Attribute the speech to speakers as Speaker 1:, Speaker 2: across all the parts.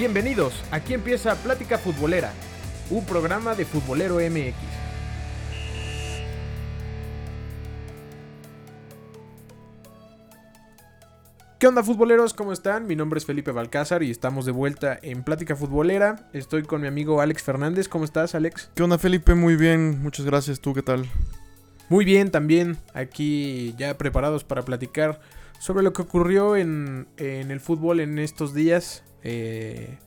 Speaker 1: Bienvenidos, aquí empieza Plática Futbolera, un programa de Futbolero MX. ¿Qué onda futboleros? ¿Cómo están? Mi nombre es Felipe Balcázar y estamos de vuelta en Plática Futbolera. Estoy con mi amigo Alex Fernández. ¿Cómo estás, Alex?
Speaker 2: ¿Qué onda, Felipe? Muy bien, muchas gracias. ¿Tú qué tal?
Speaker 1: Muy bien, también aquí ya preparados para platicar sobre lo que ocurrió en, en el fútbol en estos días. Eh,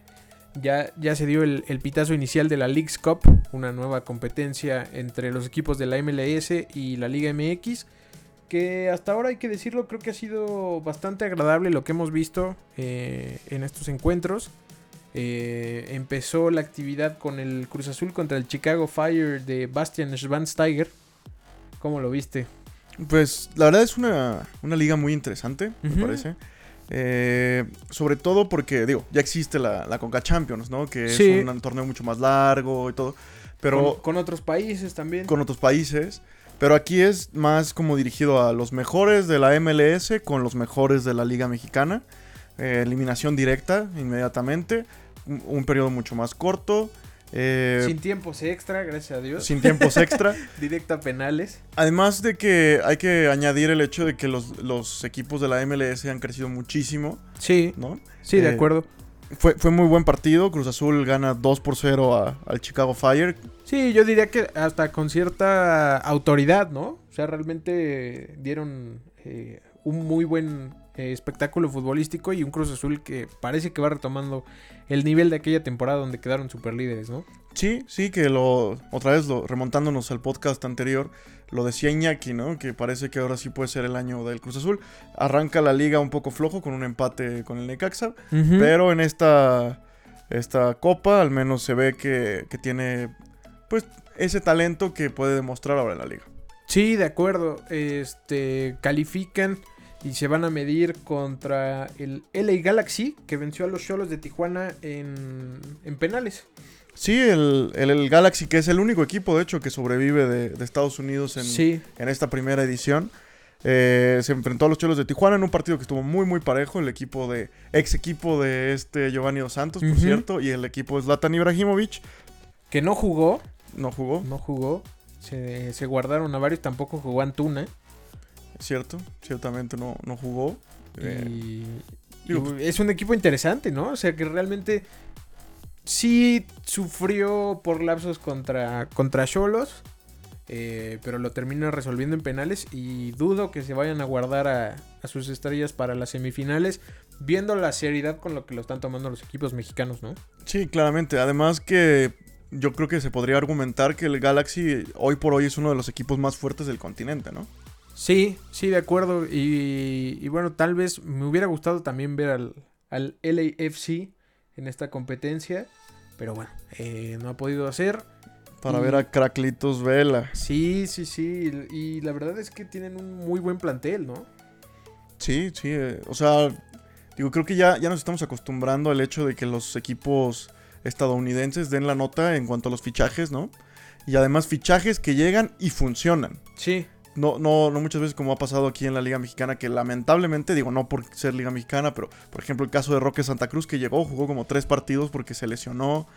Speaker 1: ya, ya se dio el, el, pitazo inicial de la Leagues Cup, una nueva competencia entre los equipos de la MLS y la Liga MX. Que hasta ahora hay que decirlo, creo que ha sido bastante agradable lo que hemos visto eh, en estos encuentros. Eh, empezó la actividad con el Cruz Azul contra el Chicago Fire de Bastian Schweinsteiger. ¿Cómo lo viste?
Speaker 2: Pues la verdad es una, una liga muy interesante, me uh -huh. parece. Eh, sobre todo porque, digo, ya existe la, la Conca Champions, ¿no? Que sí. es un, un, torneo mucho más largo y todo. Pero
Speaker 1: con, con, otros países también.
Speaker 2: Con otros países. Pero aquí es más como dirigido a los mejores de la MLS con los mejores de la Liga Mexicana. Eh, eliminación directa inmediatamente. Un, un, periodo mucho más corto.
Speaker 1: Eh, sin tiempos extra, gracias a Dios.
Speaker 2: Sin tiempos extra.
Speaker 1: Directa a penales.
Speaker 2: Además de que hay que añadir el hecho de que los, los equipos de la MLS han crecido muchísimo.
Speaker 1: Sí.
Speaker 2: ¿no?
Speaker 1: Sí, de eh, acuerdo.
Speaker 2: Fue, fue muy buen partido. Cruz Azul gana 2 por 0 a, al Chicago Fire.
Speaker 1: Sí, yo diría que hasta con cierta autoridad, ¿no? O sea, realmente dieron eh, un muy buen eh, espectáculo futbolístico y un Cruz Azul que parece que va retomando el nivel de aquella temporada donde quedaron super líderes, ¿no?
Speaker 2: Sí, sí, que lo otra vez lo, remontándonos al podcast anterior, lo decía Iñaki, ¿no? Que parece que ahora sí puede ser el año del Cruz Azul. Arranca la liga un poco flojo con un empate con el Necaxa, uh -huh. pero en esta esta copa al menos se ve que, que tiene pues ese talento que puede demostrar ahora en la liga.
Speaker 1: Sí, de acuerdo. Este califican y se van a medir contra el LA Galaxy, que venció a los Cholos de Tijuana en, en penales.
Speaker 2: Sí, el, el, el, Galaxy, que es el único equipo, de hecho, que sobrevive de, de Estados Unidos en,
Speaker 1: sí.
Speaker 2: en, esta primera edición. Eh, se enfrentó a los Cholos de Tijuana en un partido que estuvo muy, muy parejo. El equipo de. ex equipo de este Giovanni Dos Santos, por uh -huh. cierto. Y el equipo de Zlatan Ibrahimovic.
Speaker 1: Que no jugó.
Speaker 2: No jugó.
Speaker 1: No jugó. Se, se guardaron a varios. Tampoco jugó Antuna
Speaker 2: cierto, ciertamente no, no jugó.
Speaker 1: Eh, y, digo, y es un equipo interesante, ¿no? O sea que realmente sí sufrió por lapsos contra contra Cholos, eh, pero lo termina resolviendo en penales y dudo que se vayan a guardar a, a, sus estrellas para las semifinales, viendo la seriedad con lo que lo están tomando los equipos mexicanos, ¿no?
Speaker 2: Sí, claramente. Además que yo creo que se podría argumentar que el Galaxy hoy por hoy es uno de los equipos más fuertes del continente, ¿no?
Speaker 1: Sí, sí, de acuerdo. Y, y, bueno, tal vez me hubiera gustado también ver al, al LAFC en esta competencia. Pero bueno, eh, no ha podido hacer.
Speaker 2: Para
Speaker 1: y...
Speaker 2: ver a Cracklitos Vela.
Speaker 1: Sí, sí, sí. Y, y, la verdad es que tienen un muy buen plantel, ¿no?
Speaker 2: Sí, sí. Eh, o sea, digo, creo que ya, ya nos estamos acostumbrando al hecho de que los equipos estadounidenses den la nota en cuanto a los fichajes, ¿no? Y además fichajes que llegan y funcionan.
Speaker 1: Sí
Speaker 2: no, no, no muchas veces como ha pasado aquí en la Liga Mexicana, que lamentablemente, digo, no por ser Liga Mexicana, pero por ejemplo el caso de Roque Santa Cruz, que llegó, jugó como tres partidos porque se lesionó.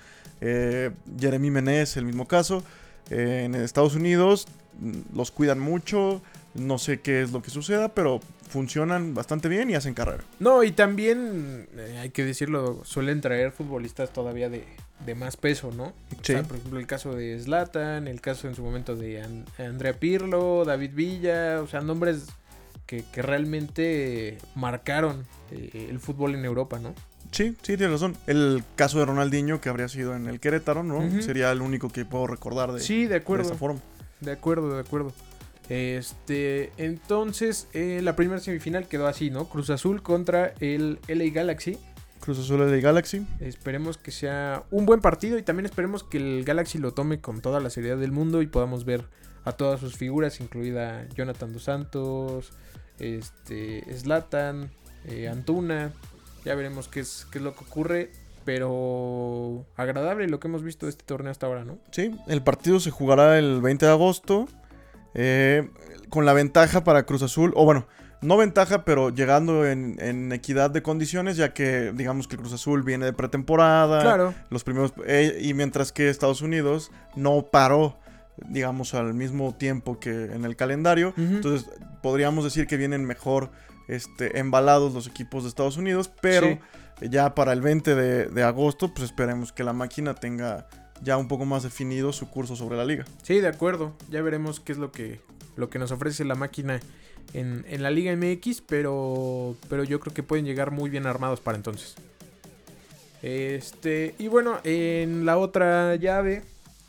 Speaker 2: Eh, Jeremy Menez, el mismo caso. Eh, en Estados Unidos mm, los cuidan mucho, no sé qué es lo que suceda, pero funcionan bastante bien y hacen carrera.
Speaker 1: No, y también, eh, hay que decirlo, suelen traer futbolistas todavía de, de más peso, ¿no?
Speaker 2: Sí.
Speaker 1: O sea, por ejemplo, el caso de Zlatan, el caso en su momento de And Andrea Pirlo, David Villa, o sea, nombres que, que realmente marcaron eh, el fútbol en Europa, ¿no?
Speaker 2: Sí, sí, tienes razón. El caso de Ronaldinho, que habría sido en el Querétaro, ¿no? Uh -huh. Sería el único que puedo recordar de,
Speaker 1: sí, de, acuerdo.
Speaker 2: de esta forma.
Speaker 1: De acuerdo, de acuerdo. Este, entonces, eh, la primera semifinal quedó así, ¿no? Cruz Azul contra el LA Galaxy.
Speaker 2: Cruz Azul LA Galaxy.
Speaker 1: Esperemos que sea un buen partido y también esperemos que el Galaxy lo tome con toda la seriedad del mundo y podamos ver a todas sus figuras, incluida Jonathan Dos Santos, este, Slatan, eh, Antuna. Ya veremos qué es, qué es lo que ocurre pero agradable lo que hemos visto de este torneo hasta ahora, ¿no?
Speaker 2: Sí, el partido se jugará el 20 de agosto. Eh, con la ventaja para Cruz Azul, o bueno, no ventaja, pero llegando en, en equidad de condiciones, ya que digamos que Cruz Azul viene de pretemporada.
Speaker 1: Claro.
Speaker 2: Los primeros. eh, y mientras que Estados Unidos no paró, digamos, al mismo tiempo que en el calendario. Entonces, podríamos decir que vienen mejor este, embalados los equipos de Estados Unidos, pero
Speaker 1: Sí.
Speaker 2: ya para el 20 de, de agosto, pues esperemos que la máquina tenga ya un poco más definido su curso sobre la liga.
Speaker 1: Sí, de acuerdo. Ya veremos qué es lo que, lo que nos ofrece la máquina en, en la Liga MX, pero, pero yo creo que pueden llegar muy bien armados para entonces. Este, y bueno, en la otra llave,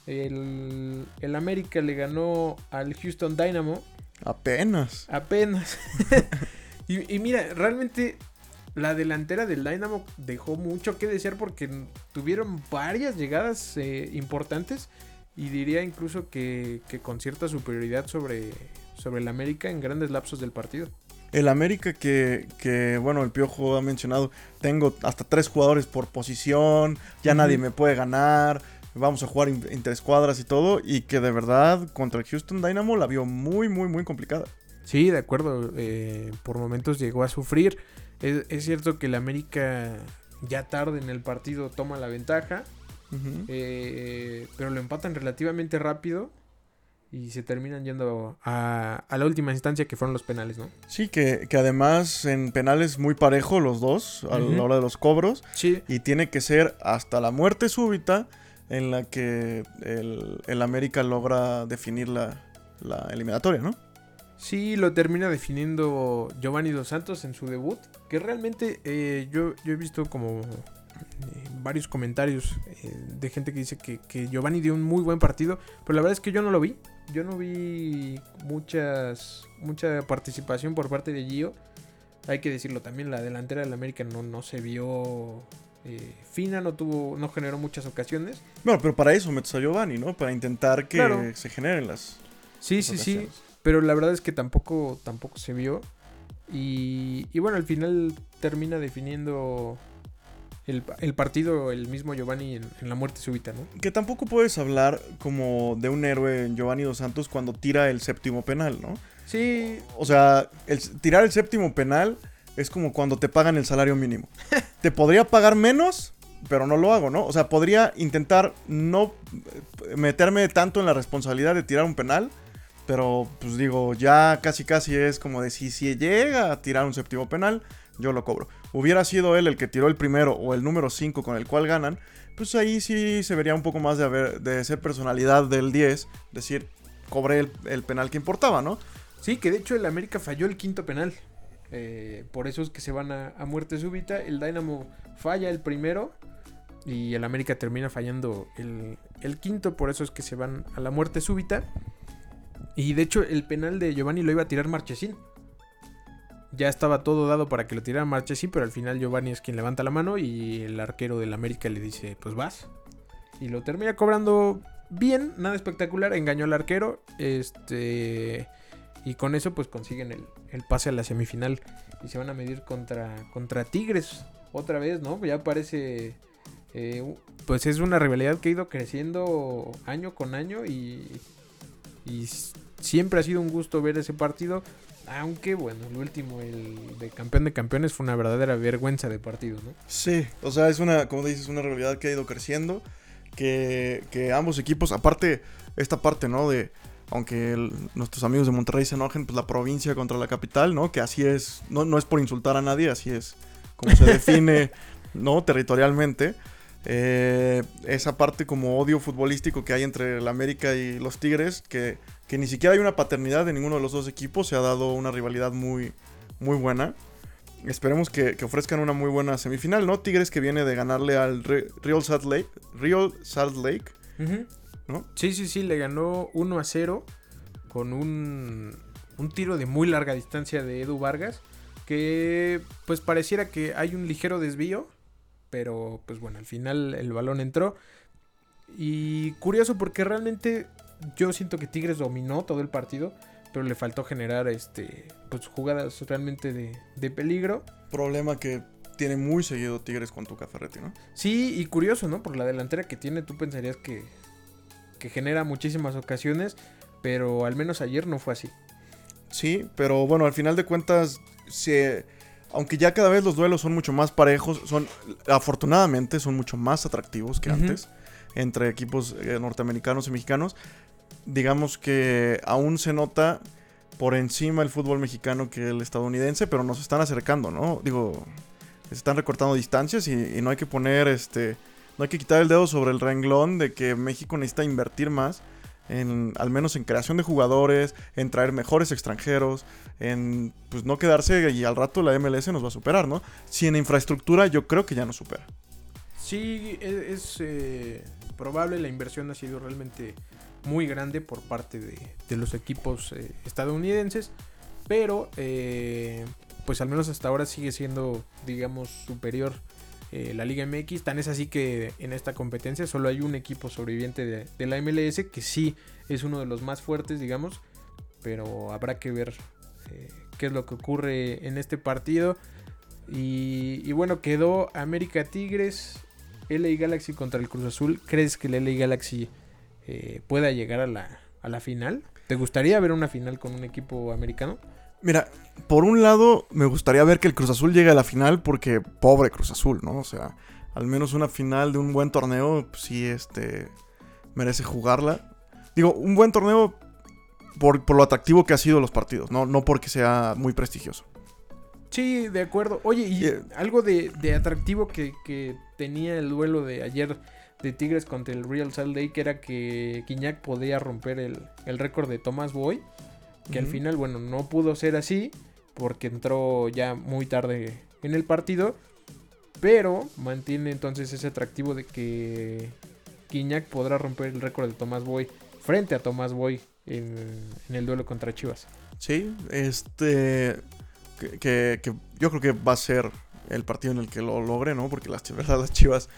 Speaker 1: el, el América le ganó al Houston Dynamo
Speaker 2: Apenas.
Speaker 1: apenas. y, y mira, realmente la delantera del Dynamo dejó mucho que desear porque tuvieron varias llegadas eh, importantes y diría incluso que, que con cierta superioridad sobre, sobre el América en grandes lapsos del partido.
Speaker 2: El América que, que, bueno, el Piojo ha mencionado, tengo hasta tres jugadores por posición, ya nadie me puede ganar, vamos a jugar in- entre escuadras y todo, y que de verdad contra el Houston Dynamo la vio muy, muy, muy complicada.
Speaker 1: Sí, de acuerdo. eh, por momentos llegó a sufrir. Es, es cierto que el América ya tarde en el partido toma la ventaja. Eh, pero lo empatan relativamente rápido y se terminan yendo a, a la última instancia que fueron los penales, ¿no?
Speaker 2: Sí, que, que además en penales muy parejo los dos a la hora de los cobros,
Speaker 1: Sí,
Speaker 2: y tiene que ser hasta la muerte súbita en la que el, el América logra definir la, la eliminatoria, ¿no?
Speaker 1: sí lo termina definiendo Giovanni Dos Santos en su debut, que realmente eh, yo, yo he visto como varios comentarios eh, de gente que dice que, que Giovanni dio un muy buen partido, pero la verdad es que yo no lo vi. Yo no vi muchas mucha participación por parte de Gio. Hay que decirlo también, la delantera del América no, no se vio eh, fina, no tuvo, no generó muchas ocasiones.
Speaker 2: Bueno, pero para eso metes a Giovanni, ¿no? Para intentar que
Speaker 1: Claro.
Speaker 2: se generen las,
Speaker 1: Sí,
Speaker 2: las
Speaker 1: sí, sí. Pero la verdad es que tampoco, tampoco se vio. Y, y bueno, al final termina definiendo el, el partido el mismo Giovanni en, en la muerte súbita, ¿no?
Speaker 2: Que tampoco puedes hablar como de un héroe en Giovanni Dos Santos cuando tira el séptimo penal, ¿no?
Speaker 1: Sí,
Speaker 2: O sea, el, tirar el séptimo penal es como cuando te pagan el salario mínimo. te podría pagar menos, pero no lo hago, ¿no? O sea, podría intentar no meterme tanto en la responsabilidad de tirar un penal, pero pues digo, ya casi casi es como de si, si llega a tirar un séptimo penal, yo lo cobro. Hubiera sido él el que tiró el primero o el número 5 con el cual ganan, pues ahí sí se vería un poco más de, haber, de ser personalidad del 10, decir, cobré el, penal que importaba, ¿no?
Speaker 1: sí, que de hecho el América falló el quinto penal. Eh, por eso es que se van a, a muerte súbita. El Dynamo falla el primero. Y el América termina fallando el, el quinto. Por eso es que se van a la muerte súbita. Y de hecho, el penal de Giovanni lo iba a tirar Marchesín. Ya estaba todo dado para que lo tirara Marchesín, pero al final Giovanni es quien levanta la mano y el arquero del América le dice, pues vas. Y lo termina cobrando bien, nada espectacular, engañó al arquero. Este. Y con eso pues consiguen el, el pase a la semifinal. Y se van a medir contra, contra Tigres. Otra vez, ¿no? Ya parece... eh, pues es una rivalidad que ha ido creciendo año con año y, y siempre ha sido un gusto ver ese partido. Aunque bueno, el último, el de campeón de campeones, fue una verdadera vergüenza de partido, ¿no?
Speaker 2: Sí, o sea, es una, como dices, una realidad que ha ido creciendo. Que, que ambos equipos, aparte, esta parte, ¿no? De, aunque el- nuestros amigos de Monterrey se enojen, pues la provincia contra la capital, ¿no? Que así es, no, no es por insultar a nadie, así es como se define, ¿no? Territorialmente. Eh, esa parte como odio futbolístico que hay entre el América y los Tigres, que, que ni siquiera hay una paternidad de ninguno de los dos equipos, se ha dado una rivalidad muy, muy buena. Esperemos que, que ofrezcan una muy buena semifinal, ¿no? Tigres que viene de ganarle al Re- Real Salt Lake, Real Salt Lake, ¿no?
Speaker 1: Sí, sí, sí, le ganó 1 a 0 con un, un tiro de muy larga distancia de Edu Vargas. Que pues pareciera que hay un ligero desvío. Pero pues bueno, al final el balón entró. Y curioso porque realmente yo siento que Tigres dominó todo el partido. Pero le faltó generar este pues jugadas realmente de, de peligro.
Speaker 2: Problema que tiene muy seguido Tigres con Tuca Ferretti, ¿no?
Speaker 1: Sí, y curioso, ¿no? Por la delantera que tiene, tú pensarías que, que genera muchísimas ocasiones, pero al menos ayer no fue así.
Speaker 2: Sí, pero bueno, al final de cuentas, se, aunque ya cada vez los duelos son mucho más parejos, son afortunadamente son mucho más atractivos que antes entre equipos eh, norteamericanos y mexicanos. Digamos que aún se nota por encima el fútbol mexicano que el estadounidense, pero nos están acercando, ¿no? Digo, se están recortando distancias y, no hay que poner este, no hay que quitar el dedo sobre el renglón de que México necesita invertir más en, al menos en creación de jugadores, en traer mejores extranjeros, en pues no quedarse y al rato la MLS nos va a superar, ¿no? Si en infraestructura yo creo que ya nos supera.
Speaker 1: Sí, es, es, eh, probable, la inversión ha sido realmente muy grande por parte de, de los equipos eh, estadounidenses, pero eh, pues al menos hasta ahora sigue siendo, digamos, superior eh, la Liga MX. Tan es así que en esta competencia solo hay un equipo sobreviviente de, la MLS que sí es uno de los más fuertes, digamos, pero habrá que ver qué es lo que ocurre en este partido. Y, y bueno, quedó América Tigres, LA Galaxy contra el Cruz Azul. ¿Crees que el LA Galaxy eh, pueda llegar a la, a la final? ¿Te gustaría ver una final con un equipo americano?
Speaker 2: Mira, por un lado me gustaría ver que el Cruz Azul llegue a la final porque pobre Cruz Azul, ¿no? O sea, al menos una final de un buen torneo, pues, sí, este, merece jugarla. Digo, un buen torneo por, por lo atractivo que ha sido los partidos, no, no porque sea muy prestigioso.
Speaker 1: Sí, de acuerdo. Oye, y
Speaker 2: Eh,
Speaker 1: algo de, de atractivo que, que tenía el duelo de ayer de Tigres contra el Real Salt Lake era que Guiñac podía romper el, el récord de Tomás Boy. Que al final, bueno, no pudo ser así porque entró ya muy tarde en el partido. Pero mantiene entonces ese atractivo de que Guiñac podrá romper el récord de Tomás Boy frente a Tomás Boy en, en el duelo contra Chivas.
Speaker 2: Sí, este. Que, que- que yo creo que va a ser el partido en el que lo logre, ¿no? Porque las, verdad, las chivas,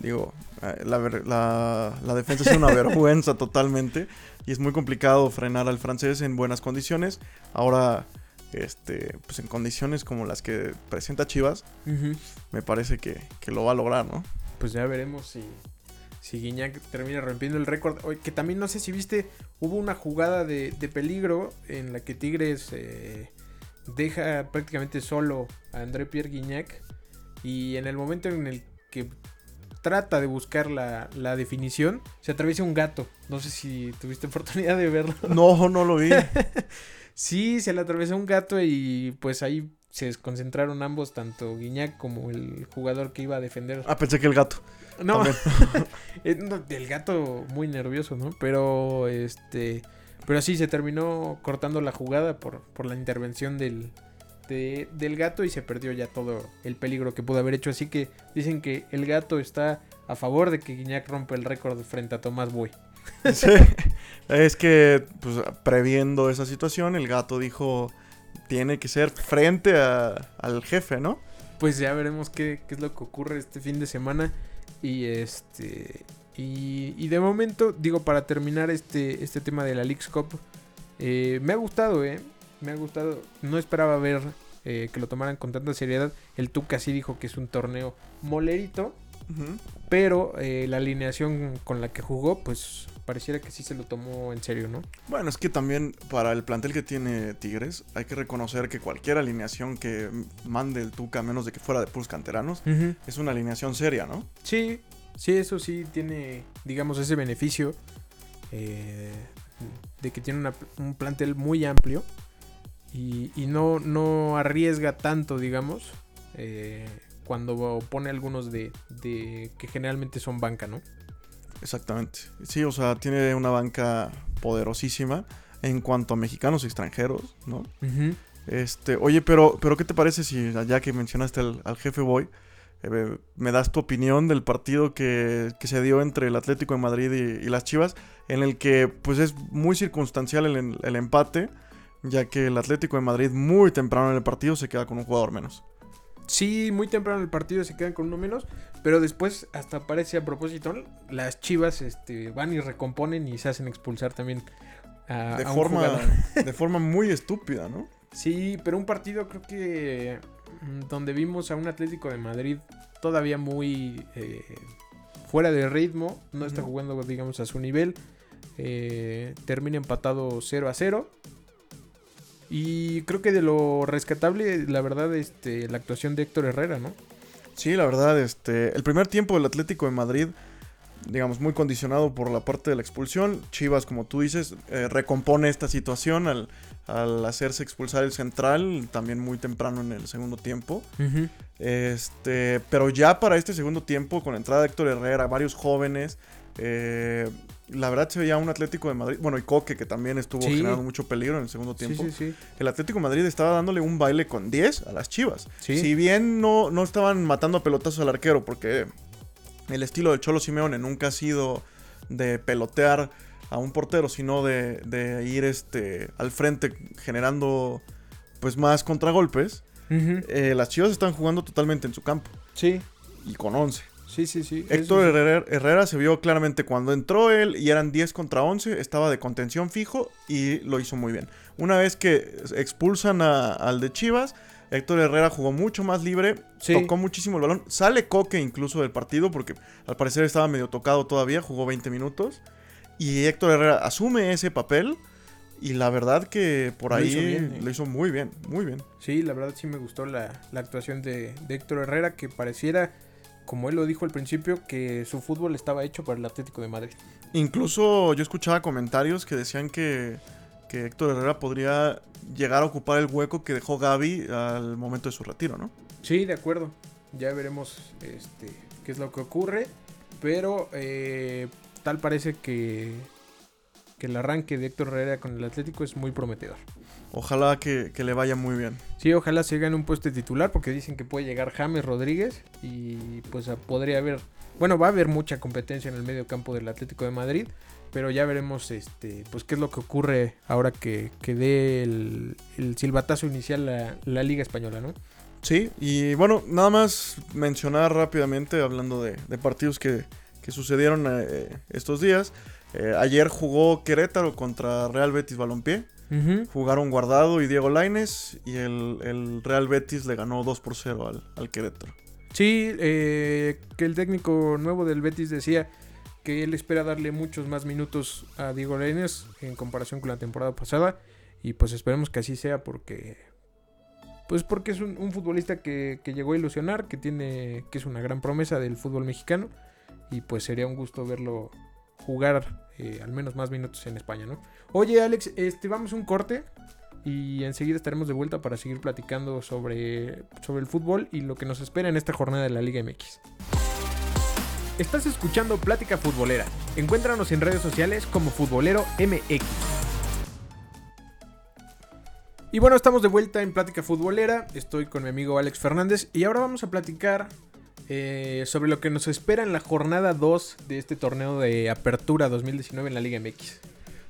Speaker 2: digo, eh, la, la- la defensa es una vergüenza totalmente. Y es muy complicado frenar al francés en buenas condiciones. Ahora, este, pues en condiciones como las que presenta Chivas, me parece que, que lo va a lograr, ¿no?
Speaker 1: Pues ya veremos si, si Guiñac termina rompiendo el récord. Que también no sé si viste, hubo una jugada de, de peligro en la que Tigres eh, deja prácticamente solo a André Pierre Guiñac. Y en el momento en el que trata de buscar la, la definición, se atraviesa un gato. No sé si tuviste oportunidad de verlo.
Speaker 2: No, no lo vi.
Speaker 1: Sí, se le atravesó un gato y pues ahí se desconcentraron ambos, tanto Guiñac como el jugador que iba a defender.
Speaker 2: Ah, pensé que el gato.
Speaker 1: No, eh, no, el gato muy nervioso, ¿no? Pero este. Pero sí, se terminó cortando la jugada por, por la intervención del, de- del gato y se perdió ya todo el peligro que pudo haber hecho. Así que dicen que el gato está a favor de que Guiñac rompa el récord frente a Tomás Boy.
Speaker 2: Sí. Es que, pues, previendo esa situación, el gato dijo, tiene que ser frente a- al jefe, ¿no?
Speaker 1: Pues ya veremos qué, qué es lo que ocurre este fin de semana. Y este. Y, y de momento, digo, para terminar este, este tema de la Leagues Cup, eh, me ha gustado, ¿eh? Me ha gustado. No esperaba ver eh, que lo tomaran con tanta seriedad. El Tuca sí dijo que es un torneo molerito. Pero eh, la alineación con la que jugó, pues pareciera que sí se lo tomó en serio, ¿no?
Speaker 2: Bueno, es que también para el plantel que tiene Tigres, hay que reconocer que cualquier alineación que mande el Tuca, menos de que fuera de puros canteranos, es una alineación seria, ¿no?
Speaker 1: Sí, sí, eso sí tiene, digamos, ese beneficio eh, de que tiene una- un plantel muy amplio y, y no, no arriesga tanto, digamos, eh, cuando pone algunos de, de que generalmente son banca, ¿no?
Speaker 2: Exactamente. Sí, o sea, tiene una banca poderosísima en cuanto a mexicanos y extranjeros, ¿no? Este, oye, pero, pero ¿qué te parece si, ya que mencionaste al, al jefe Boy, eh, me das tu opinión del partido que, que se dio entre el Atlético de Madrid y, y las Chivas, en el que pues es muy circunstancial el, el empate, ya que el Atlético de Madrid muy temprano en el partido se queda con un jugador menos.
Speaker 1: Sí, muy temprano en el partido se quedan con uno menos, pero después, hasta parece a propósito, las chivas este, van y recomponen y se hacen expulsar también a,
Speaker 2: De
Speaker 1: a un
Speaker 2: forma,
Speaker 1: jugador.
Speaker 2: de forma muy estúpida, ¿no?
Speaker 1: Sí, pero un partido creo que mm, donde vimos a un Atlético de Madrid todavía muy eh, fuera de ritmo, no está jugando, digamos, a su nivel. eh, termina empatado 0 a 0. Y creo que de lo rescatable, la verdad, este, la actuación de Héctor Herrera, ¿no?
Speaker 2: Sí, la verdad, este, el primer tiempo del Atlético de Madrid, digamos, muy condicionado por la parte de la expulsión. Chivas, como tú dices, eh, recompone esta situación al, al, hacerse expulsar el central, también muy temprano en el segundo tiempo. Este, pero ya para este segundo tiempo, con la entrada de Héctor Herrera, varios jóvenes, eh, la verdad se veía un Atlético de Madrid, bueno, y Coque, que también estuvo generando mucho peligro en el segundo tiempo. Sí, sí, el Atlético de Madrid estaba dándole un baile con 10 a las Chivas. Si bien no, no estaban matando a pelotazos al arquero, porque el estilo del Cholo Simeone nunca ha sido de pelotear a un portero, sino de, de ir este, al frente generando pues más contragolpes. Eh, las Chivas están jugando totalmente en su campo.
Speaker 1: Sí.
Speaker 2: Y con 11.
Speaker 1: Sí, sí, sí.
Speaker 2: Héctor Herrera, se vio claramente cuando entró él y eran 10 contra 11, estaba de contención fijo y lo hizo muy bien. Una vez que expulsan al de Chivas, Héctor Herrera jugó mucho más libre, tocó muchísimo el balón. Sale Coque incluso del partido porque al parecer estaba medio tocado todavía, jugó 20 minutos. Y Héctor Herrera asume ese papel. Y la verdad que por ahí ¿eh? lo hizo, muy bien, muy bien.
Speaker 1: Sí, la verdad sí me gustó la, actuación de, de, Héctor Herrera, que pareciera, como él lo dijo al principio, que su fútbol estaba hecho para el Atlético de Madrid.
Speaker 2: Incluso yo escuchaba comentarios que decían que, que Héctor Herrera podría llegar a ocupar el hueco que dejó Gaby al momento de su retiro, ¿no?
Speaker 1: Sí, de acuerdo. Ya veremos este, qué es lo que ocurre. Pero eh, tal parece que, que el arranque de Héctor Herrera con el Atlético es muy prometedor.
Speaker 2: Ojalá que, le vaya muy bien.
Speaker 1: Sí, ojalá se gane un puesto titular porque dicen que puede llegar James Rodríguez y pues podría haber, bueno, va a haber mucha competencia en el medio campo del Atlético de Madrid pero ya veremos este pues qué es lo que ocurre ahora que, que dé el, silbatazo inicial la, la, Liga Española, ¿no?
Speaker 2: Sí, y bueno, nada más mencionar rápidamente, hablando de, partidos que, sucedieron eh, estos días. Eh, ayer jugó Querétaro contra Real Betis Balompié. Jugaron Guardado y Diego Laines y el, Real Betis le ganó 2 por 0 al, al Querétaro.
Speaker 1: Sí, eh, que el técnico nuevo del Betis decía que él espera darle muchos más minutos a Diego Lainez en comparación con la temporada pasada. Y pues esperemos que así sea porque. Pues porque es un, futbolista que, llegó a ilusionar, que tiene. que es una gran promesa del fútbol mexicano. Y pues sería un gusto verlo jugar eh, al menos más minutos en España, ¿no? Oye, Alex, este, vamos a un corte. Y enseguida estaremos de vuelta para seguir platicando sobre, sobre el fútbol y lo que nos espera en esta jornada de la Liga MX. Estás escuchando Plática Futbolera. Encuéntranos en redes sociales como Futbolero MX. Y bueno, estamos de vuelta en Plática Futbolera. Estoy con mi amigo Alex Fernández y ahora vamos a platicar eh, sobre lo que nos espera en la jornada 2 de este torneo de Apertura 2019 en la Liga MX.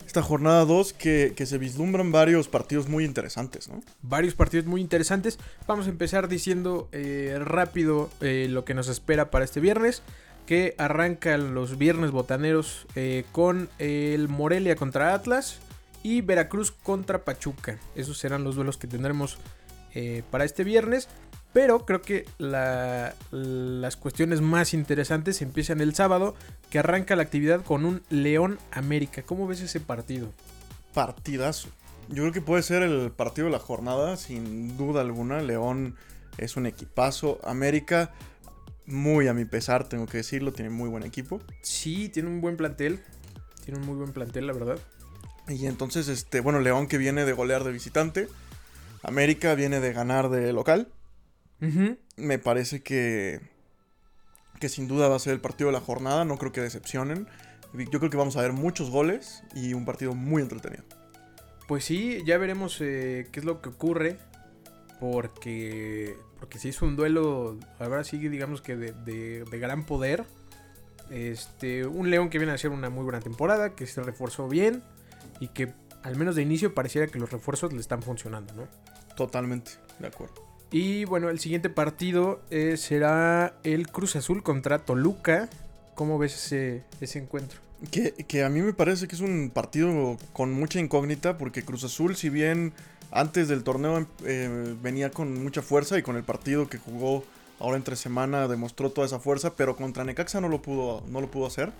Speaker 2: Esta jornada 2 que, se vislumbran varios partidos muy interesantes, ¿no?
Speaker 1: Varios partidos muy interesantes. Vamos a empezar diciendo eh, rápido eh, lo que nos espera para este viernes que arranca los viernes botaneros con el Morelia contra Atlas y Veracruz contra Pachuca. Esos serán los duelos que tendremos eh, para este viernes. Pero creo que las cuestiones más interesantes empiezan el sábado, que arranca la actividad con un León América. ¿Cómo ves ese partido?
Speaker 2: Partidazo. Yo creo que puede ser el partido de la jornada, sin duda alguna. León es un equipazo. América muy a mi pesar, tengo que decirlo, tiene muy buen equipo.
Speaker 1: Sí, tiene un buen plantel. Tiene un muy buen plantel, la verdad.
Speaker 2: Y entonces, este, bueno, León que viene de golear de visitante. América viene de ganar de local. Me parece que, que sin duda va a ser el partido de la jornada. No creo que decepcionen. Yo creo que vamos a ver muchos goles y un partido muy entretenido.
Speaker 1: Pues sí, ya veremos eh, qué es lo que ocurre. Porque porque se hizo un duelo, ahora sí, digamos que de, gran poder. Este, un León que viene a hacer una muy buena temporada, que se reforzó bien y que al menos de inicio pareciera que los refuerzos le están funcionando, ¿no?
Speaker 2: Totalmente, de acuerdo.
Speaker 1: Y bueno, el siguiente partido eh, será el Cruz Azul contra Toluca. ¿Cómo ves ese, ese encuentro?
Speaker 2: Que, que, a mí me parece que es un partido con mucha incógnita porque Cruz Azul, si bien antes del torneo eh, venía con mucha fuerza y con el partido que jugó ahora entre semana demostró toda esa fuerza, pero contra Necaxa no lo pudo, no lo pudo hacer.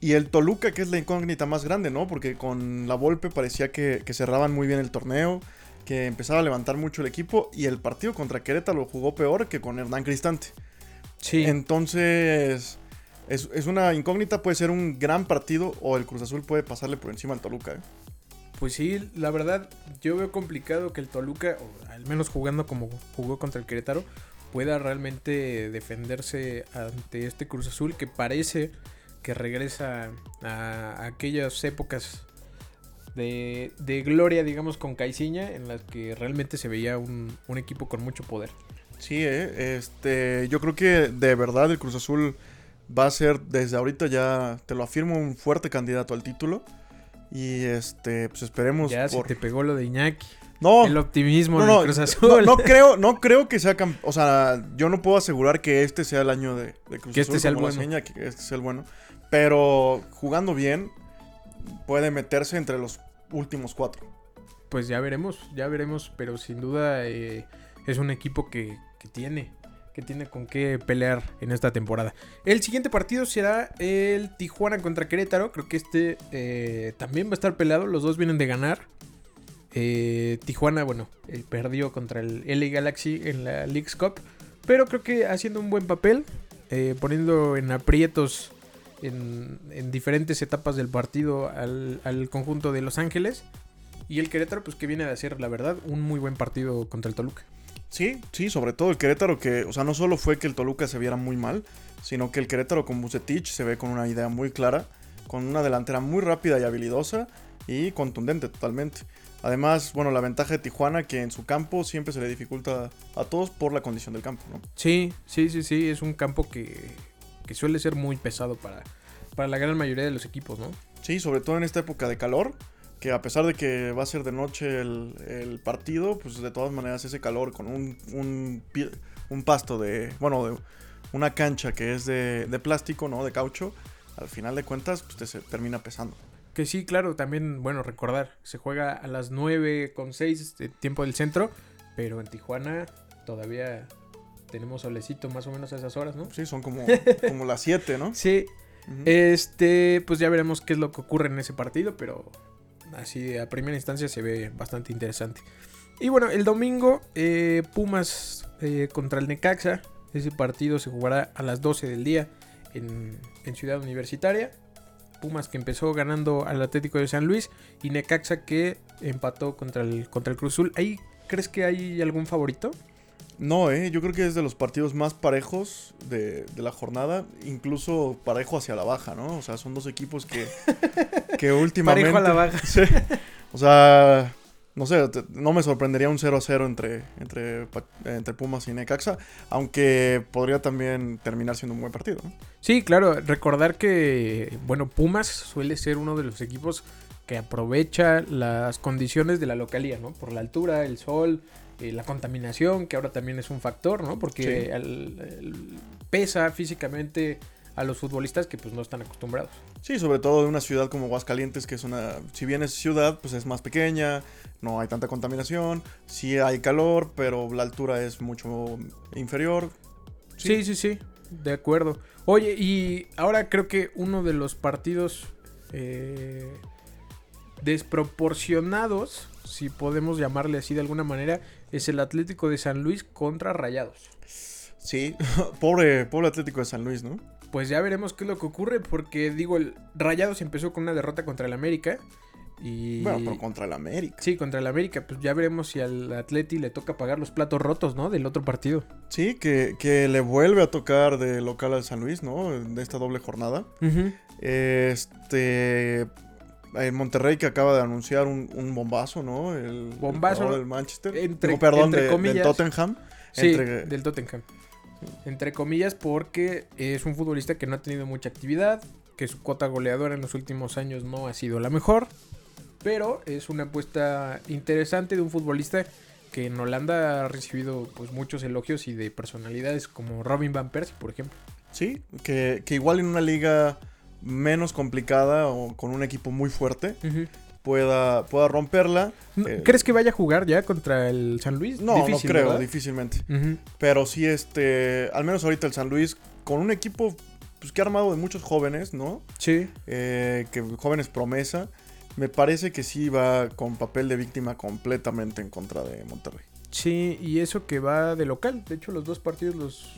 Speaker 2: Y el Toluca, que es la incógnita más grande, ¿no? Porque con la Volpe parecía que, cerraban muy bien el torneo, que empezaba a levantar mucho el equipo y el partido contra Querétaro lo jugó peor que con Hernán Cristante.
Speaker 1: Sí.
Speaker 2: Entonces, es, es una incógnita, puede ser un gran partido o el Cruz Azul puede pasarle por encima al Toluca. ¿eh?
Speaker 1: Pues sí, la verdad, yo veo complicado que el Toluca, o al menos jugando como jugó contra el Querétaro, pueda realmente defenderse ante este Cruz Azul que parece que regresa a aquellas épocas de, de gloria, digamos, con Caiciña, en las que realmente se veía un, un equipo con mucho poder.
Speaker 2: Sí, eh, este, yo creo que de verdad el Cruz Azul va a ser desde ahorita ya, te lo afirmo, un fuerte candidato al título. Y este, pues esperemos.
Speaker 1: Ya
Speaker 2: por-
Speaker 1: se te pegó lo de Iñaki.
Speaker 2: No,
Speaker 1: el optimismo
Speaker 2: no,
Speaker 1: del Cruz Azul.
Speaker 2: no creo, no creo que sea, o sea, yo no puedo asegurar que este sea el año de, de Cruz
Speaker 1: Que este
Speaker 2: Azul,
Speaker 1: sea el
Speaker 2: como la
Speaker 1: bueno.
Speaker 2: seña, que este sea el bueno. Pero jugando bien, puede meterse entre los últimos cuatro.
Speaker 1: Pues ya veremos, ya veremos, pero sin duda eh, es un equipo que, que tiene, que tiene con qué pelear en esta temporada. El siguiente partido será el Tijuana contra Querétaro, creo que este eh, también va a estar peleado, los dos vienen de ganar. Eh, Tijuana, bueno, perdió contra el LA Galaxy en la League's Cup, pero creo que haciendo un buen papel, poniendo en aprietos en, en diferentes etapas del partido al, al conjunto de Los Ángeles. Y el Querétaro, pues que viene de hacer, la verdad, un muy buen partido contra el Toluca.
Speaker 2: Sí, sí, sobre todo el Querétaro que, o sea, no solo fue que el Toluca se viera muy mal, sino que el Querétaro con Bucetich se ve con una idea muy clara, con una delantera muy rápida y habilidosa y contundente totalmente. Además, bueno, la ventaja de Tijuana que en su campo siempre se le dificulta a todos por la condición del campo, ¿no?
Speaker 1: Sí, sí, sí, sí, es un campo que, que suele ser muy pesado para, para la gran mayoría de los equipos, ¿no?
Speaker 2: Sí, sobre todo en esta época de calor, que a pesar de que va a ser de noche el, el partido, pues de todas maneras ese calor con un, un, un pasto de, bueno, de una cancha que es de, de plástico, ¿no? De caucho, al final de cuentas, pues te se termina pesando.
Speaker 1: Que sí, claro, también, bueno, recordar, se juega a las 9 con 6 de tiempo del centro, pero en Tijuana todavía tenemos solecito más o menos a esas horas, ¿no?
Speaker 2: Sí, son como, como las 7, ¿no?
Speaker 1: Sí. Este, pues ya veremos qué es lo que ocurre en ese partido, pero así a primera instancia se ve bastante interesante. Y bueno, el domingo, eh, Pumas eh, contra el Necaxa. Ese partido se jugará a las 12 del día en, en Ciudad Universitaria. Pumas que empezó ganando al Atlético de San Luis y Necaxa que empató contra el, contra el Cruz Azul. ¿Ahí crees que hay algún favorito?
Speaker 2: No, eh, yo creo que es de los partidos más parejos de, de la jornada, incluso parejo hacia la baja, ¿no? O sea, son dos equipos que, que últimamente...
Speaker 1: Parejo a la baja.
Speaker 2: Sí. O sea, no sé, te- no me sorprendería un 0 a 0 entre, entre, entre Pumas y Necaxa, aunque podría también terminar siendo un buen partido, ¿no?
Speaker 1: Sí, claro, recordar que, bueno, Pumas suele ser uno de los equipos que aprovecha las condiciones de la localía, ¿no? Por la altura, el sol, eh, la contaminación, que ahora también es un factor, ¿no? Porque
Speaker 2: Sí.
Speaker 1: al- al- pesa físicamente a los futbolistas que pues no están acostumbrados.
Speaker 2: Sí, sobre todo de una ciudad como Aguascalientes, que es una, si bien es ciudad, pues es más pequeña, no hay tanta contaminación, sí hay calor, pero la altura es mucho inferior.
Speaker 1: Sí, sí, sí, de acuerdo. Oye, y ahora creo que uno de los partidos eh, desproporcionados, si podemos llamarle así de alguna manera, es el Atlético de San Luis contra Rayados.
Speaker 2: Sí, pobre, pobre Atlético de San Luis, ¿no?
Speaker 1: Pues ya veremos qué es lo que ocurre, porque digo, el Rayados empezó con una derrota contra el América. Y...
Speaker 2: Bueno, pero contra el América.
Speaker 1: Sí, contra el América, pues ya veremos si al Atleti le toca pagar los platos rotos, ¿no? Del otro partido.
Speaker 2: Sí, que, que le vuelve a tocar de local al San Luis, ¿no? De esta doble jornada. Este. En Monterrey que acaba de anunciar un, un bombazo, ¿no? El el
Speaker 1: Bombazo, ¿no?
Speaker 2: del Manchester.
Speaker 1: Entre-
Speaker 2: perdón,
Speaker 1: entre
Speaker 2: de-
Speaker 1: comillas.
Speaker 2: del Tottenham.
Speaker 1: Sí,
Speaker 2: Entre-
Speaker 1: del Tottenham. Entre comillas, porque es un futbolista que no ha tenido mucha actividad, que su cuota goleadora en los últimos años no ha sido la mejor, pero es una apuesta interesante de un futbolista que en Holanda ha recibido pues muchos elogios y de personalidades como Robin van Persie, por ejemplo.
Speaker 2: Sí, que, que igual en una liga menos complicada o con un equipo muy fuerte pueda, pueda romperla. Eh,
Speaker 1: ¿Crees que vaya a jugar ya contra el San Luis?
Speaker 2: No,
Speaker 1: Difícil,
Speaker 2: no creo,
Speaker 1: ¿verdad?
Speaker 2: difícilmente. Pero sí, este, al menos ahorita el San Luis, con un equipo pues, que ha armado de muchos jóvenes, ¿no?
Speaker 1: Sí.
Speaker 2: Eh, que jóvenes promesa, me parece que sí va con papel de víctima completamente en contra de Monterrey.
Speaker 1: Sí, y eso que va de local. De hecho, los dos partidos, los,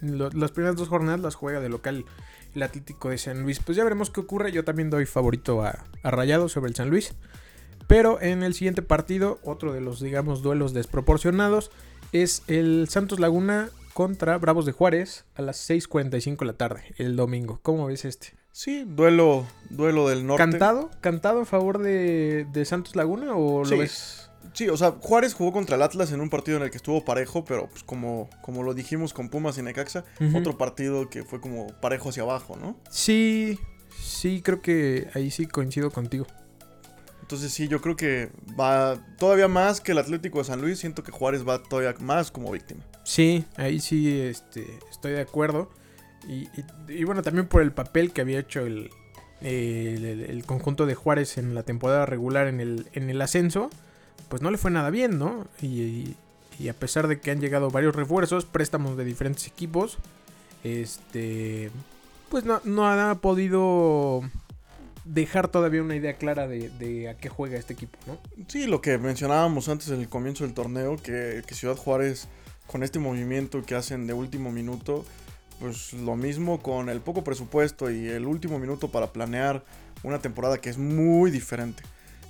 Speaker 1: lo- las primeras dos jornadas las juega de local el Atlético de San Luis. Pues ya veremos qué ocurre. Yo también doy favorito a, a Rayado sobre el San Luis. Pero en el siguiente partido, otro de los, digamos, duelos desproporcionados, es el Santos Laguna contra Bravos de Juárez a las 6.45 de la tarde, el domingo. ¿Cómo ves este?
Speaker 2: Sí, duelo, duelo del norte.
Speaker 1: ¿Cantado? ¿Cantado a favor de, de Santos Laguna o
Speaker 2: Sí.
Speaker 1: lo ves?
Speaker 2: Sí, o sea, Juárez jugó contra el Atlas en un partido en el que estuvo parejo, pero pues como, como lo dijimos con Pumas y Necaxa, otro partido que fue como parejo hacia abajo, ¿no?
Speaker 1: Sí, sí, creo que ahí sí coincido contigo.
Speaker 2: Entonces sí, yo creo que va todavía más que el Atlético de San Luis, siento que Juárez va todavía más como víctima.
Speaker 1: Sí, ahí sí este, estoy de acuerdo. Y, y- y bueno, también por el papel que había hecho el, el- el- el conjunto de Juárez en la temporada regular en el, en el ascenso, pues no le fue nada bien, ¿no? Y, y- a pesar de que han llegado varios refuerzos, préstamos de diferentes equipos, este, pues no, no ha podido dejar todavía una idea clara de, de a qué juega este equipo, ¿no?
Speaker 2: Sí, lo que mencionábamos antes en el comienzo del torneo, que, que Ciudad Juárez con este movimiento que hacen de último minuto, pues lo mismo con el poco presupuesto y el último minuto para planear una temporada que es muy diferente.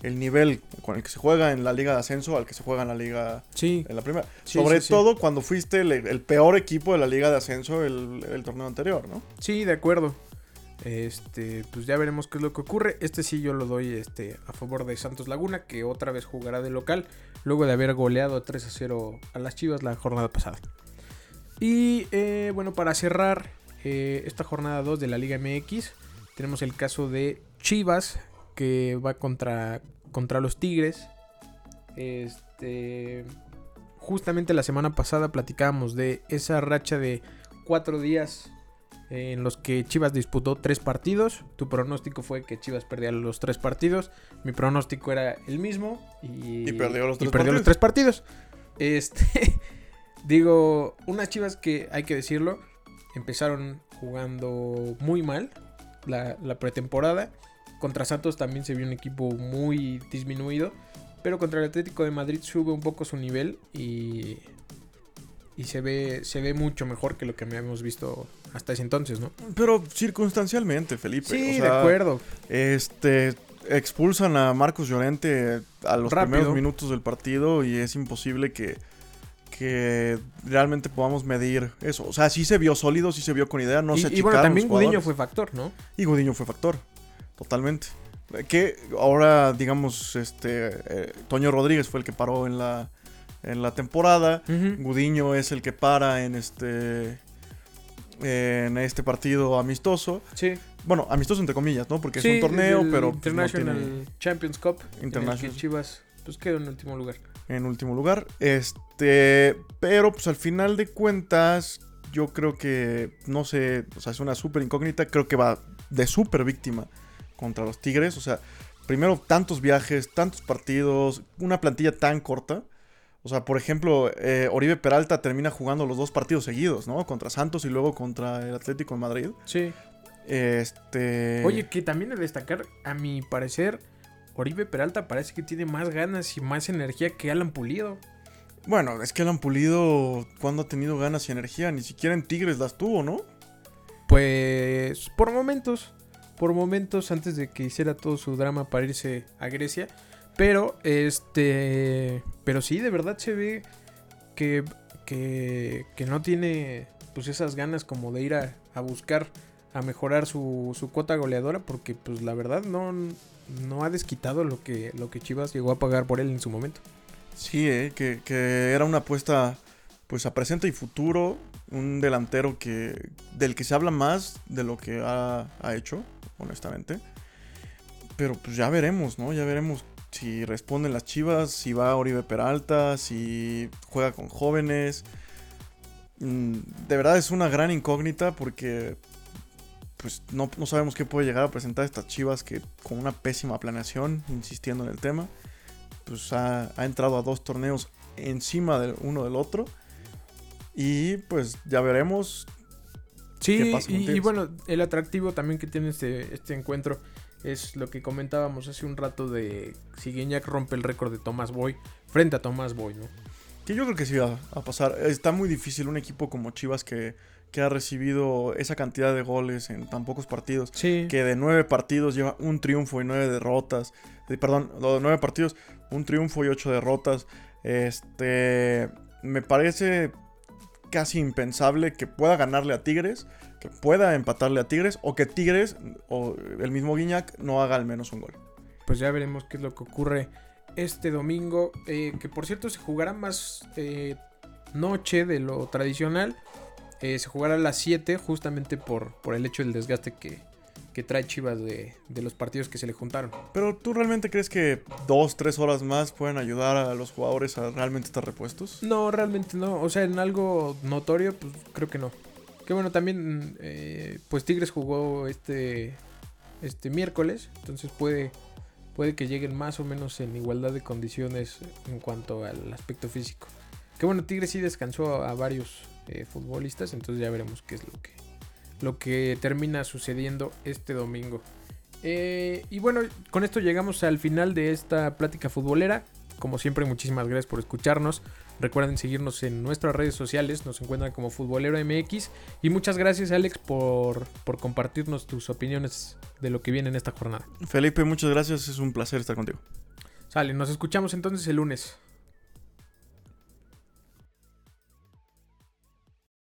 Speaker 2: El nivel con el que se juega en la liga de ascenso al que se juega en la liga
Speaker 1: Sí,
Speaker 2: en la primera.
Speaker 1: Sí,
Speaker 2: Sobre
Speaker 1: sí,
Speaker 2: todo cuando fuiste el, el peor equipo de la liga de ascenso el, el torneo anterior, ¿no?
Speaker 1: Sí, de acuerdo. Este, pues ya veremos qué es lo que ocurre. Este sí yo lo doy este, a favor de Santos Laguna, que otra vez jugará de local, luego de haber goleado 3 a 0 a las Chivas la jornada pasada. Y eh, bueno, para cerrar eh, esta jornada 2 de la Liga MX, tenemos el caso de Chivas, que va contra, contra los Tigres. Este, justamente la semana pasada platicábamos de esa racha de cuatro días en los que Chivas disputó tres partidos. Tu pronóstico fue que Chivas perdía los tres partidos. Mi pronóstico era el mismo. Y,
Speaker 2: Y perdió los
Speaker 1: y
Speaker 2: tres
Speaker 1: perdió los
Speaker 2: partidos.
Speaker 1: tres partidos. Este, digo, unas Chivas que hay que decirlo, empezaron jugando muy mal la, la pretemporada. Contra Santos también se vio un equipo muy disminuido. Pero contra el Atlético de Madrid sube un poco su nivel y, y se, ve, se ve mucho mejor que lo que habíamos visto hasta ese entonces, ¿no?
Speaker 2: Pero circunstancialmente, Felipe.
Speaker 1: Sí,
Speaker 2: o
Speaker 1: de acuerdo.
Speaker 2: Este expulsan a Marcos Llorente a los
Speaker 1: Rápido.
Speaker 2: primeros minutos del partido y es imposible que, que realmente podamos medir eso. O sea, sí se vio sólido, sí se vio con idea, no
Speaker 1: y,
Speaker 2: se
Speaker 1: y bueno, también Gudiño fue factor, ¿no?
Speaker 2: Y Gudiño fue factor, totalmente. Que ahora, digamos, este eh, Toño Rodríguez fue el que paró en la, en la temporada. Gudiño es el que para en este en este partido amistoso.
Speaker 1: Sí.
Speaker 2: Bueno, amistoso entre comillas, ¿no? Porque
Speaker 1: Sí,
Speaker 2: es un torneo, pero pues, no
Speaker 1: International
Speaker 2: tiene-
Speaker 1: Champions Cup. En el
Speaker 2: International.
Speaker 1: que Chivas pues quedó en último lugar.
Speaker 2: en último lugar. Este, pero pues al final de cuentas, yo creo que, no sé, o sea, es una súper incógnita. Creo que va de súper víctima contra los Tigres. O sea, primero tantos viajes, tantos partidos, una plantilla tan corta. O sea, por ejemplo, eh, Oribe Peralta termina jugando los dos partidos seguidos, ¿no? Contra Santos y luego contra el Atlético de Madrid.
Speaker 1: Sí.
Speaker 2: Este.
Speaker 1: Oye, que también de destacar, a mi parecer, Oribe Peralta parece que tiene más ganas y más energía que Alan Pulido.
Speaker 2: Bueno, es que Alan Pulido, cuando ha tenido ganas y energía, ni siquiera en Tigres las tuvo, ¿no?
Speaker 1: Pues por momentos, por momentos antes de que hiciera todo su drama para irse a Grecia. Pero, este, pero sí, de verdad se ve que, que, que no tiene pues esas ganas como de ir a, a buscar, a mejorar su, su cuota goleadora. Porque pues la verdad no, no ha desquitado lo que, lo que Chivas llegó a pagar por él en su momento.
Speaker 2: Sí, eh, que, que era una apuesta pues a presente y futuro, un delantero que del que se habla más de lo que ha, ha hecho, honestamente. Pero pues ya veremos, ¿no? Ya veremos si responden las Chivas, si va Oribe Peralta, si juega con jóvenes. Mm, De verdad es una gran incógnita porque pues no, no sabemos qué puede llegar a presentar estas Chivas que con una pésima planeación, insistiendo en el tema, pues ha, ha entrado a dos torneos encima del uno del otro. Y pues ya veremos.
Speaker 1: Sí,
Speaker 2: ¿Qué pasa con
Speaker 1: y, bueno, el atractivo también que tiene este, este encuentro Es lo que comentábamos hace un rato de si Guiñac rompe el récord de Tomás Boy frente a Tomás Boy, ¿no?
Speaker 2: Que yo creo que sí va a pasar. Está muy difícil un equipo como Chivas que, que ha recibido esa cantidad de goles en tan pocos partidos.
Speaker 1: Sí.
Speaker 2: Que de nueve partidos lleva un triunfo y nueve derrotas. De- perdón, de nueve partidos, un triunfo y ocho derrotas. Este. Me parece casi impensable que pueda ganarle a Tigres, que pueda empatarle a Tigres, o que Tigres, o el mismo Guiñac, no haga al menos un gol.
Speaker 1: Pues ya veremos qué es lo que ocurre este domingo. eh, que por cierto se jugará más eh, noche de lo tradicional. Eh, se jugará a las 7 justamente por, por el hecho del desgaste que, que trae Chivas de, de los partidos que se le juntaron.
Speaker 2: Pero ¿tú realmente crees que dos, tres horas más pueden ayudar a los jugadores a realmente estar repuestos?
Speaker 1: No, realmente no. O sea, en algo notorio, pues creo que no. Que bueno, también, eh, pues Tigres jugó este, este miércoles. Entonces puede, puede que lleguen más o menos en igualdad de condiciones en cuanto al aspecto físico. Que bueno, Tigres sí descansó a, a varios eh, futbolistas. Entonces ya veremos qué es lo que, lo que termina sucediendo este domingo. Eh, y bueno, con esto llegamos al final de esta plática futbolera. Como siempre, muchísimas gracias por escucharnos. Recuerden seguirnos en nuestras redes sociales, nos encuentran como Futbolero MX. Y muchas gracias, Alex, por, por compartirnos tus opiniones de lo que viene en esta jornada.
Speaker 2: Felipe, muchas gracias, es un placer estar contigo.
Speaker 1: Sale, nos escuchamos entonces el lunes.